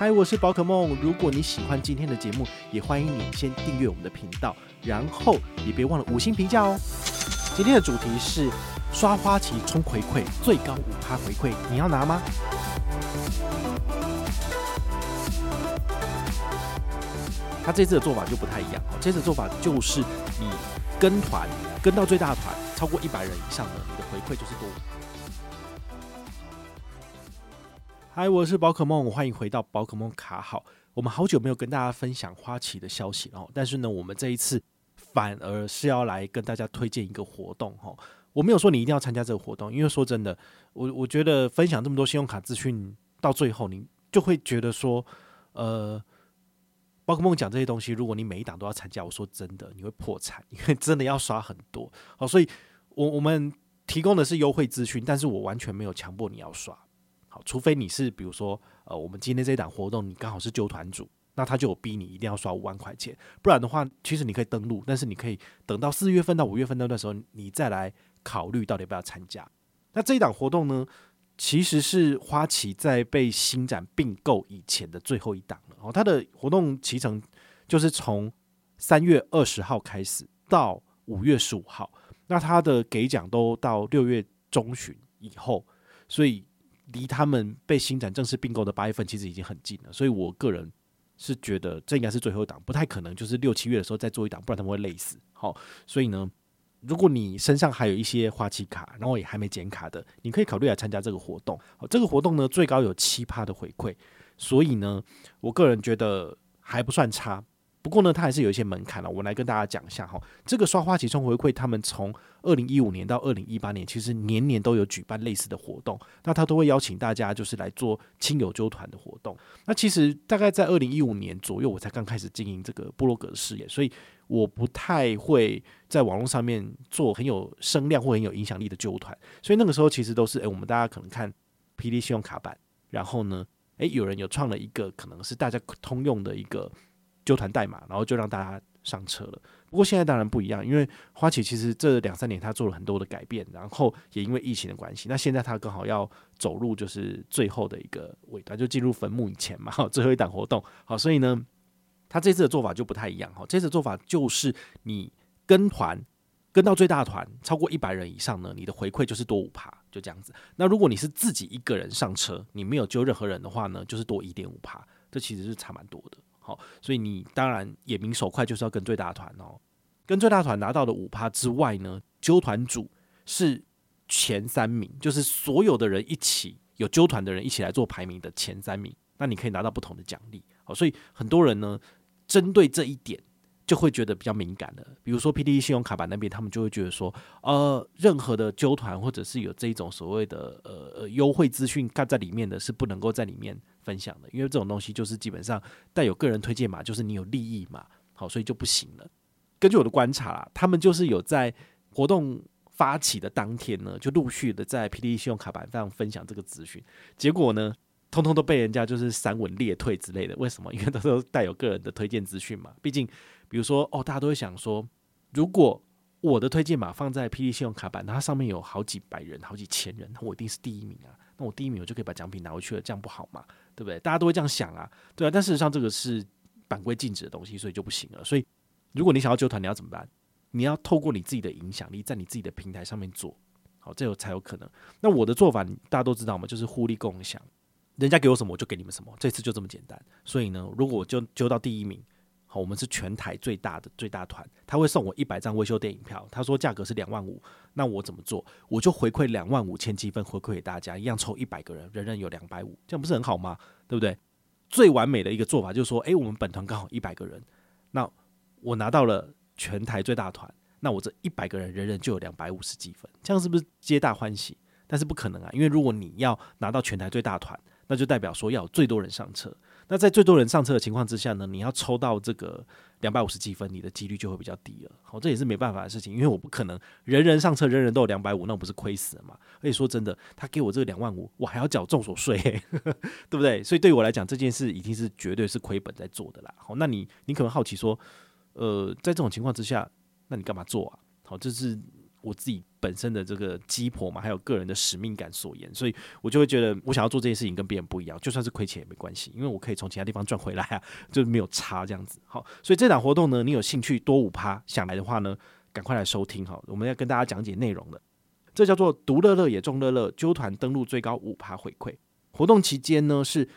嗨，我是宝可梦。如果你喜欢今天的节目，也欢迎你先订阅我们的频道，然后也别忘了五星评价哦。今天的主题是刷花旗冲回馈，最高五趴回馈，你要拿吗？他这次的做法就不太一样，这次的做法就是你跟团跟到最大团超过一百人以上的，你的回馈就是多。嗨，我是宝可梦，欢迎回到宝可梦卡好。我们好久没有跟大家分享花旗的消息了，但是呢，我们这一次反而是要来跟大家推荐一个活动哈。我没有说你一定要参加这个活动，因为说真的，我我觉得分享这么多信用卡资讯，到最后你就会觉得说，呃，宝可梦讲这些东西，如果你每一档都要参加，我说真的，你会破产，因为真的要刷很多。好，所以我我们提供的是优惠资讯，但是我完全没有强迫你要刷。除非你是比如说，呃，我们今天这一档活动，你刚好是揪团主，那他就有逼你一定要刷五万块钱，不然的话，其实你可以登录，但是你可以等到四月份到五月份那段时候，你再来考虑到底要不要参加。那这一档活动呢，其实是花旗在被星展并购以前的最后一档了。哦，它的活动期程就是从三月二十号开始到五月十五号，那它的给奖都到六月中旬以后，所以。离他们被星展正式并购的八月份其实已经很近了，所以我个人是觉得这应该是最后一档，不太可能就是六七月的时候再做一档，不然他们会累死。好，所以呢，如果你身上还有一些花旗卡，然后也还没剪卡的，你可以考虑来参加这个活动。好，这个活动呢，最高有七趴的回馈，所以呢，我个人觉得还不算差。不过呢，它还是有一些门槛了。我来跟大家讲一下哈，这个刷花旗冲回馈，他们从二零一五年到二零一八年，其实年年都有举办类似的活动。那他都会邀请大家，就是来做亲友揪团的活动。那其实大概在二零一五年左右，我才刚开始经营这个部落格的事业，所以我不太会在网络上面做很有声量或很有影响力的揪团。所以那个时候其实都是，诶，我们大家可能看 PD 信用卡版，然后呢，诶，有人有创了一个可能是大家通用的一个。揪团代码，然后就让大家上车了。不过现在当然不一样，因为花旗其实这两三年他做了很多的改变，然后也因为疫情的关系，那现在他刚好要走入就是最后的一个尾端，就进入坟墓以前嘛，最后一档活动。好，所以呢，他这次的做法就不太一样。哈，这次做法就是你跟团跟到最大团超过一百人以上呢，你的回馈就是多五趴，就这样子。那如果你是自己一个人上车，你没有揪任何人的话呢，就是多一点五趴，这其实是差蛮多的。好，所以你当然眼明手快，就是要跟最大团哦。跟最大团拿到的五趴之外呢，揪团组是前三名，就是所有的人一起有揪团的人一起来做排名的前三名，那你可以拿到不同的奖励。好，所以很多人呢，针对这一点。就会觉得比较敏感的，比如说 PTT 信用卡版那边，他们就会觉得说，呃，任何的纠团或者是有这种所谓的呃呃优惠资讯盖在里面的，是不能够在里面分享的，因为这种东西就是基本上带有个人推荐码，就是你有利益嘛，好，所以就不行了。根据我的观察啦，他们就是有在活动发起的当天呢，就陆续的在 PTT 信用卡版上分享这个资讯，结果呢，通通都被人家就是散文列退之类的。为什么？因为都是带有个人的推荐资讯嘛，毕竟。比如说，哦，大家都会想说，如果我的推荐码放在 PD 信用卡版，它上面有好几百人、好几千人，那我一定是第一名啊！那我第一名，我就可以把奖品拿回去了，这样不好吗？对不对？大家都会这样想啊，对啊。但事实上，这个是版规禁止的东西，所以就不行了。所以，如果你想要揪团，你要怎么办？你要透过你自己的影响力，在你自己的平台上面做好，这有才有可能。那我的做法，大家都知道嘛，就是互利共享，人家给我什么，我就给你们什么，这次就这么简单。所以呢，如果我就揪到第一名。好，我们是全台最大的最大团，他会送我一百张威秀电影票，他说价格是两万五，那我怎么做？我就回馈两万五千积分回馈给大家，一样抽一百个人，人人有两百五，这样不是很好吗？对不对？最完美的一个做法就是说，诶，我们本团刚好一百个人，那我拿到了全台最大团，那我这一百个人人人就有两百五十积分，这样是不是皆大欢喜？但是不可能啊，因为如果你要拿到全台最大团，那就代表说要最多人上车。那在最多人上车的情况之下呢，你要抽到这个两百五十积分，你的几率就会比较低了。好，这也是没办法的事情，因为我不可能人人上车，人人都有两百五，那我不是亏死了吗？而且说真的，他给我这个两万五，我还要缴重所税，对不对？所以对于我来讲，这件事已经是绝对是亏本在做的啦。好，那你你可能好奇说，呃，在这种情况之下，那你干嘛做啊？好，这是我自己本身的这个鸡婆嘛，还有个人的使命感所言，所以我就会觉得我想要做这件事情跟别人不一样，就算是亏钱也没关系，因为我可以从其他地方赚回来啊，就是没有差这样子。好，所以这档活动呢，你有兴趣多五趴想来的话呢，赶快来收听哈，我们要跟大家讲解内容的。这叫做独乐乐也众乐乐，揪团登录最高五趴回馈。活动期间呢是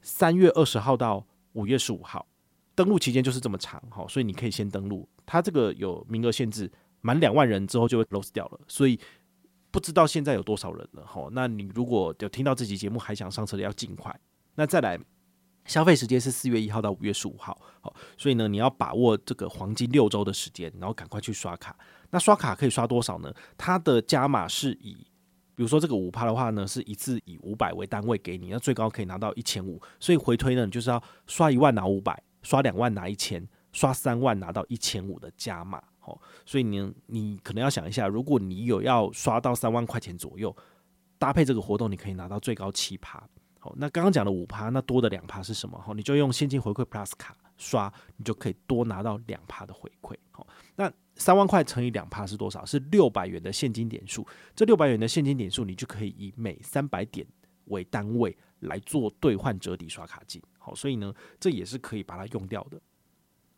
三月二十号到五月十五号，登录期间就是这么长哈，所以你可以先登录，它这个有名额限制。满两万人之后就会 lose 掉了，所以不知道现在有多少人了哈。那你如果有听到这期节目还想上车的，要尽快。那再来，消费时间是四月一号到五月十五号，好，所以呢，你要把握这个黄金六周的时间，然后赶快去刷卡。那刷卡可以刷多少呢？它的加码是以，比如说这个五趴的话呢，是一次以五百为单位给你，那最高可以拿到一千五。所以回推呢，你就是要刷一万拿五百，刷两万拿一千，刷三万拿到一千五的加码。哦，所以你你可能要想一下，如果你有要刷到三万块钱左右，搭配这个活动，你可以拿到最高七趴。好，那刚刚讲的五趴，那多的两趴是什么？好，你就用现金回馈 Plus 卡刷，你就可以多拿到两趴的回馈。好，那三万块乘以两趴是多少？是六百元的现金点数。这六百元的现金点数，你就可以以每三百点为单位来做兑换折抵刷卡金。好，所以呢，这也是可以把它用掉的。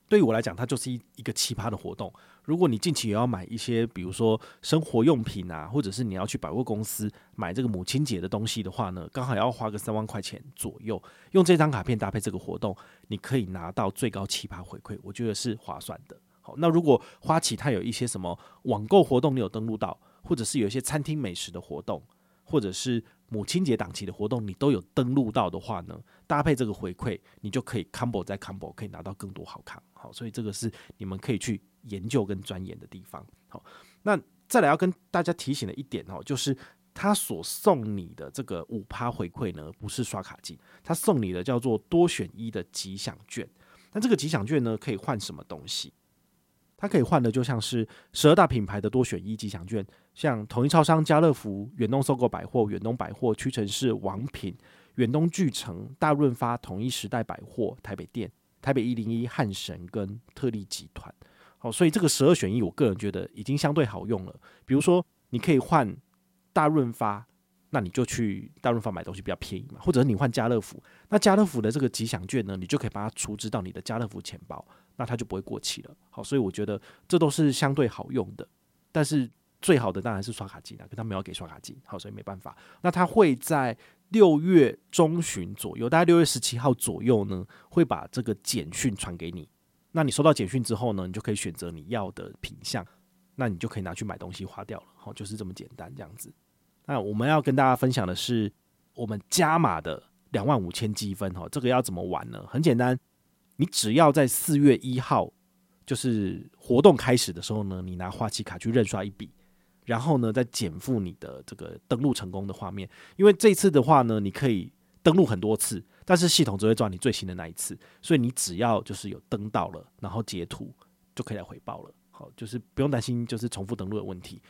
对于我来讲，它就是一一个奇葩的活动。如果你近期也要买一些，比如说生活用品啊，或者是你要去百货公司买这个母亲节的东西的话呢，刚好要花个三万块钱左右，用这张卡片搭配这个活动，你可以拿到最高奇葩回馈，我觉得是划算的。好，那如果花旗它有一些什么网购活动，你有登录到，或者是有一些餐厅美食的活动，或者是母亲节档期的活动，你都有登录到的话呢，搭配这个回馈，你就可以 combo 再 combo，可以拿到更多好康。好，所以这个是你们可以去研究跟钻研的地方。好，那再来要跟大家提醒的一点哦，就是他所送你的这个五趴回馈呢，不是刷卡金，他送你的叫做多选一的吉祥券。那这个吉祥券呢，可以换什么东西？它可以换的就像是十二大品牌的多选一吉祥券，像统一超商、家乐福、远东搜狗百货、远东百货、屈臣氏、王品、远东巨城、大润发、统一时代百货、台北店、台北一零一、汉神跟特力集团。好，所以这个十二选一，我个人觉得已经相对好用了。比如说，你可以换大润发。那你就去大润发买东西比较便宜嘛，或者是你换家乐福，那家乐福的这个吉祥券呢，你就可以把它储值到你的家乐福钱包，那它就不会过期了。好，所以我觉得这都是相对好用的，但是最好的当然是刷卡金啊，可他没有给刷卡金，好，所以没办法。那他会在六月中旬左右，大概六月十七号左右呢，会把这个简讯传给你。那你收到简讯之后呢，你就可以选择你要的品项，那你就可以拿去买东西花掉了。好，就是这么简单，这样子。那我们要跟大家分享的是，我们加码的两万五千积分哈，这个要怎么玩呢？很简单，你只要在四月一号，就是活动开始的时候呢，你拿花旗卡去认刷一笔，然后呢再减负你的这个登录成功的画面。因为这次的话呢，你可以登录很多次，但是系统只会抓你最新的那一次，所以你只要就是有登到了，然后截图就可以来回报了。好，就是不用担心就是重复登录的问题。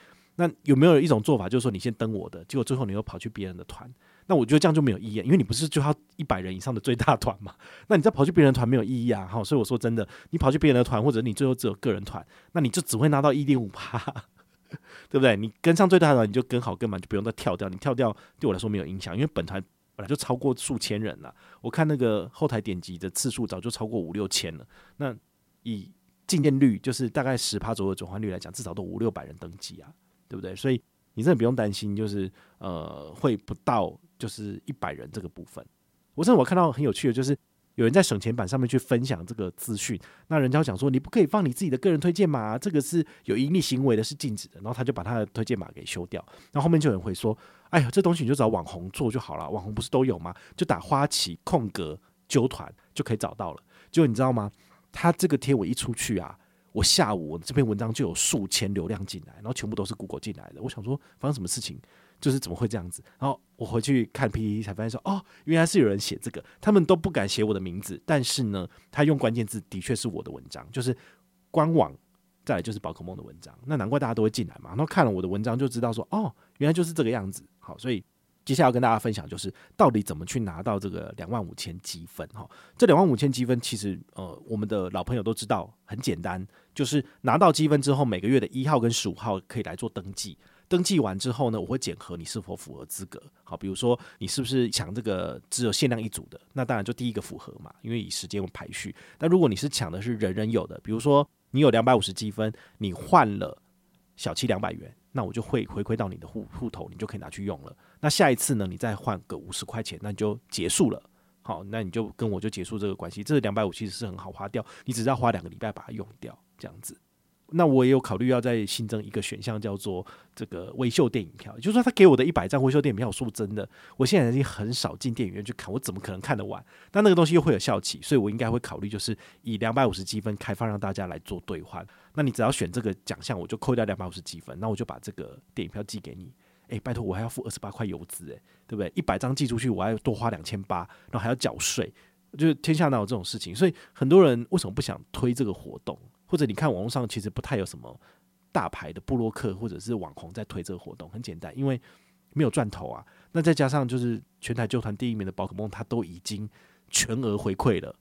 那有没有一种做法，就是说你先登我的，结果最后你又跑去别人的团？那我觉得这样就没有意义，因为你不是就要一百人以上的最大团嘛？那你再跑去别人团没有意义啊！哈，所以我说真的，你跑去别人的团，或者你最后只有个人团，那你就只会拿到一点五趴，对不对？你跟上最大团，你就跟好跟满，就不用再跳掉。你跳掉对我来说没有影响，因为本团本来就超过数千人了。我看那个后台点击的次数早就超过五六千了。那以进店率就是大概十趴左右的转换率来讲，至少都五六百人登记啊。对不对？所以你真的不用担心，就是呃会不到就是一百人这个部分。我真的我看到很有趣的，就是有人在省钱版上面去分享这个资讯，那人家讲说你不可以放你自己的个人推荐码，这个是有盈利行为的，是禁止的。然后他就把他的推荐码给修掉。然后后面就有人会说：“哎呀，这东西你就找网红做就好了，网红不是都有吗？就打花旗空格揪团就可以找到了。”结果你知道吗？他这个贴文一出去啊。我下午这篇文章就有数千流量进来，然后全部都是 Google 进来的。我想说发生什么事情，就是怎么会这样子？然后我回去看 PPT 才发现说，哦，原来是有人写这个，他们都不敢写我的名字，但是呢，他用关键字的确是我的文章，就是官网，再来就是宝可梦的文章。那难怪大家都会进来嘛。然后看了我的文章就知道说，哦，原来就是这个样子。好，所以接下来要跟大家分享就是到底怎么去拿到这个两万五千积分哈？这两万五千积分其实呃，我们的老朋友都知道很简单，就是拿到积分之后，每个月的一号跟十五号可以来做登记。登记完之后呢，我会检核你是否符合资格。好，比如说你是不是抢这个只有限量一组的，那当然就第一个符合嘛，因为以时间为排序。但如果你是抢的是人人有的，比如说你有两百五十积分，你换了小七两百元。那我就会回馈到你的户户头，你就可以拿去用了。那下一次呢，你再换个五十块钱，那你就结束了。好，那你就跟我就结束这个关系。这两百五其实是很好花掉，你只要花两个礼拜把它用掉，这样子。那我也有考虑要再新增一个选项，叫做这个微秀电影票，也就是说他给我的一百张微秀电影票，说真的，我现在已经很少进电影院去看，我怎么可能看得完？但那个东西又会有效期，所以我应该会考虑就是以两百五十积分开放让大家来做兑换。那你只要选这个奖项，我就扣掉两百五十积分，那我就把这个电影票寄给你。诶，拜托，我还要付二十八块邮资，诶，对不对？一百张寄出去，我还要多花两千八，然后还要缴税，就是天下哪有这种事情？所以很多人为什么不想推这个活动？或者你看网络上其实不太有什么大牌的布洛克或者是网红在推这个活动，很简单，因为没有赚头啊。那再加上就是全台揪团第一名的宝可梦，它都已经全额回馈了，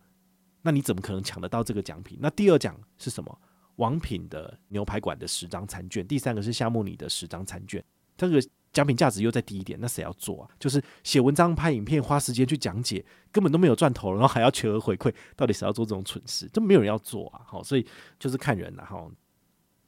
那你怎么可能抢得到这个奖品？那第二奖是什么？王品的牛排馆的十张餐券，第三个是夏目里的十张餐券，这个奖品价值又再低一点，那谁要做啊？就是写文章、拍影片、花时间去讲解，根本都没有赚头，然后还要全额回馈，到底谁要做这种蠢事？这没有人要做啊！好，所以就是看人了哈。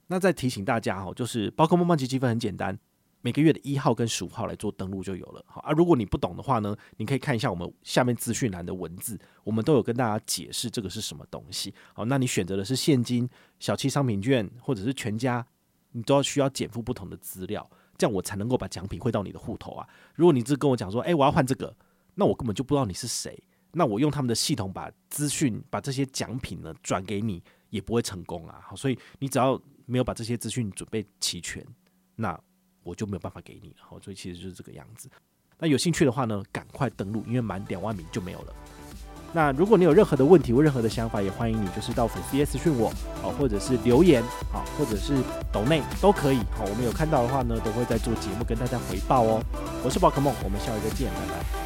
那再提醒大家哈，就是包括梦梦奇积分很简单，每个月的一号跟十五号来做登录就有了。好啊，如果你不懂的话呢，你可以看一下我们下面资讯栏的文字，我们都有跟大家解释这个是什么东西。好，那你选择的是现金、小七商品券或者是全家，你都要需要减负不同的资料。这样我才能够把奖品汇到你的户头啊！如果你只跟我讲说，诶，我要换这个，那我根本就不知道你是谁。那我用他们的系统把资讯、把这些奖品呢转给你，也不会成功啊！好，所以你只要没有把这些资讯准备齐全，那我就没有办法给你。好，所以其实就是这个样子。那有兴趣的话呢，赶快登录，因为满两万名就没有了。那如果你有任何的问题或任何的想法，也欢迎你就是到粉丝页私讯我，啊，或者是留言，啊，或者是抖内都可以，好，我们有看到的话呢，都会在做节目跟大家回报哦。我是宝可梦，我们下一个见，拜拜。